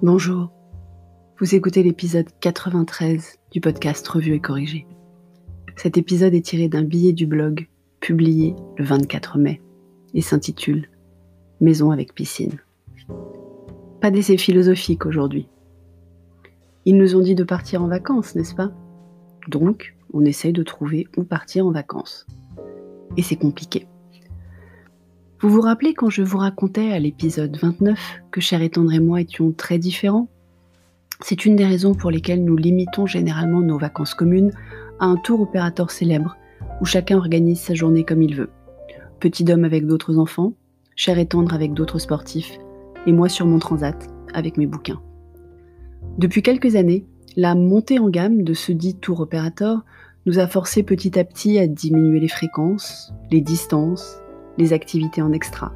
Bonjour, vous écoutez l'épisode 93 du podcast Revue et Corrigé. Cet épisode est tiré d'un billet du blog publié le 24 mai et s'intitule Maison avec piscine. Pas d'essai philosophique aujourd'hui. Ils nous ont dit de partir en vacances, n'est-ce pas? Donc, on essaye de trouver où partir en vacances. Et c'est compliqué. Vous vous rappelez quand je vous racontais à l'épisode 29 que Cher et Tendre et moi étions très différents? C'est une des raisons pour lesquelles nous limitons généralement nos vacances communes à un tour opérateur célèbre où chacun organise sa journée comme il veut. Petit homme avec d'autres enfants, Cher et Tendre avec d'autres sportifs, et moi sur mon transat avec mes bouquins. Depuis quelques années, la montée en gamme de ce dit tour opérateur nous a forcé petit à petit à diminuer les fréquences, les distances, les activités en extra.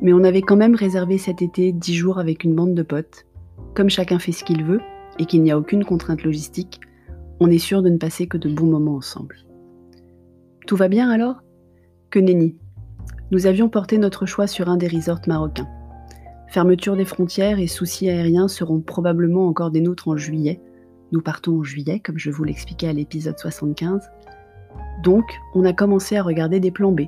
Mais on avait quand même réservé cet été 10 jours avec une bande de potes. Comme chacun fait ce qu'il veut et qu'il n'y a aucune contrainte logistique, on est sûr de ne passer que de bons moments ensemble. Tout va bien alors? Que nenni. Nous avions porté notre choix sur un des resorts marocains. Fermeture des frontières et soucis aériens seront probablement encore des nôtres en juillet. Nous partons en juillet, comme je vous l'expliquais à l'épisode 75. Donc, on a commencé à regarder des plans B,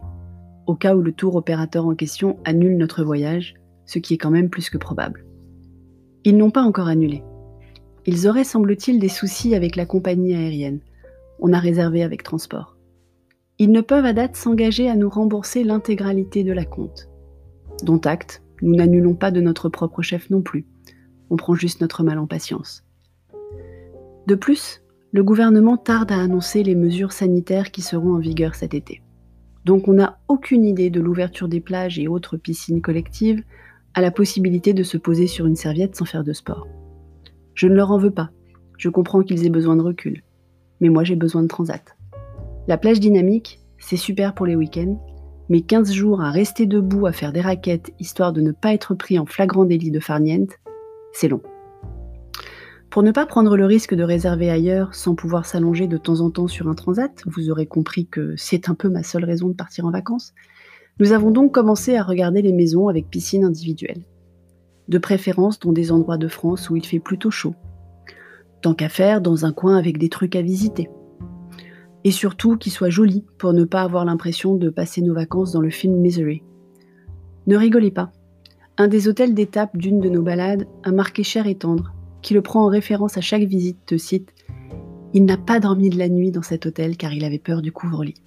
au cas où le tour opérateur en question annule notre voyage, ce qui est quand même plus que probable. Ils n'ont pas encore annulé. Ils auraient, semble-t-il, des soucis avec la compagnie aérienne. On a réservé avec transport. Ils ne peuvent à date s'engager à nous rembourser l'intégralité de la compte. Dont acte, nous n'annulons pas de notre propre chef non plus. On prend juste notre mal en patience. De plus, le gouvernement tarde à annoncer les mesures sanitaires qui seront en vigueur cet été. Donc on n'a aucune idée de l'ouverture des plages et autres piscines collectives à la possibilité de se poser sur une serviette sans faire de sport. Je ne leur en veux pas, je comprends qu'ils aient besoin de recul, mais moi j'ai besoin de transat. La plage dynamique, c'est super pour les week-ends, mais 15 jours à rester debout à faire des raquettes histoire de ne pas être pris en flagrant délit de farniente, c'est long. Pour ne pas prendre le risque de réserver ailleurs sans pouvoir s'allonger de temps en temps sur un transat, vous aurez compris que c'est un peu ma seule raison de partir en vacances, nous avons donc commencé à regarder les maisons avec piscine individuelle. De préférence dans des endroits de France où il fait plutôt chaud. Tant qu'à faire, dans un coin avec des trucs à visiter. Et surtout qui soit joli pour ne pas avoir l'impression de passer nos vacances dans le film Misery. Ne rigolez pas. Un des hôtels d'étape d'une de nos balades a marqué cher et tendre qui le prend en référence à chaque visite de site, il n'a pas dormi de la nuit dans cet hôtel car il avait peur du couvre-lit.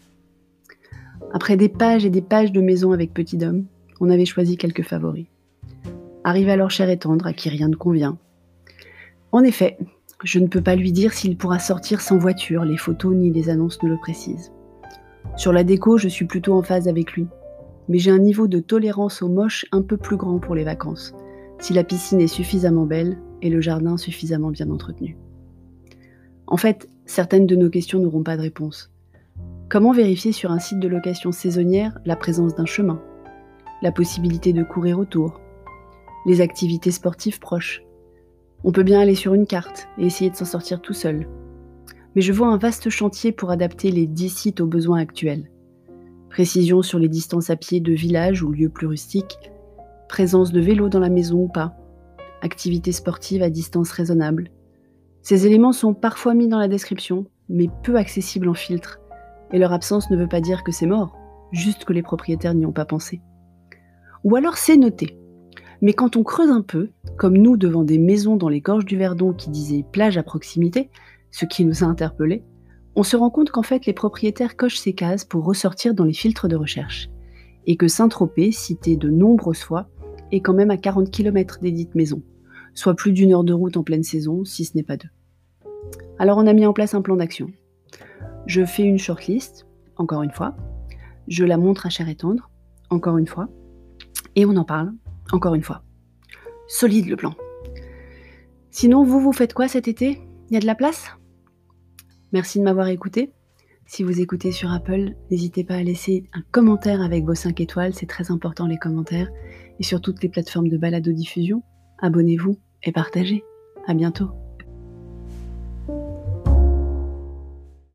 Après des pages et des pages de maison avec petit homme, on avait choisi quelques favoris. Arrive alors cher et tendre à qui rien ne convient. En effet, je ne peux pas lui dire s'il pourra sortir sans voiture, les photos ni les annonces ne le précisent. Sur la déco, je suis plutôt en phase avec lui, mais j'ai un niveau de tolérance aux moches un peu plus grand pour les vacances. Si la piscine est suffisamment belle, et le jardin suffisamment bien entretenu. En fait, certaines de nos questions n'auront pas de réponse. Comment vérifier sur un site de location saisonnière la présence d'un chemin, la possibilité de courir autour, les activités sportives proches? On peut bien aller sur une carte et essayer de s'en sortir tout seul. Mais je vois un vaste chantier pour adapter les 10 sites aux besoins actuels. Précision sur les distances à pied de villages ou lieux plus rustiques, présence de vélos dans la maison ou pas, activités sportives à distance raisonnable. Ces éléments sont parfois mis dans la description, mais peu accessibles en filtre, et leur absence ne veut pas dire que c'est mort, juste que les propriétaires n'y ont pas pensé. Ou alors c'est noté. Mais quand on creuse un peu, comme nous devant des maisons dans les gorges du Verdon qui disaient plage à proximité, ce qui nous a interpellés, on se rend compte qu'en fait les propriétaires cochent ces cases pour ressortir dans les filtres de recherche, et que Saint-Tropez, cité de nombreuses fois, est quand même à 40 km des dites maisons soit plus d'une heure de route en pleine saison, si ce n'est pas deux. Alors on a mis en place un plan d'action. Je fais une shortlist, encore une fois. Je la montre à cher et tendre, encore une fois. Et on en parle, encore une fois. Solide le plan. Sinon, vous, vous faites quoi cet été? Il y a de la place? Merci de m'avoir écouté. Si vous écoutez sur Apple, n'hésitez pas à laisser un commentaire avec vos 5 étoiles, c'est très important les commentaires, et sur toutes les plateformes de balado-diffusion. Abonnez-vous et partagez. À bientôt.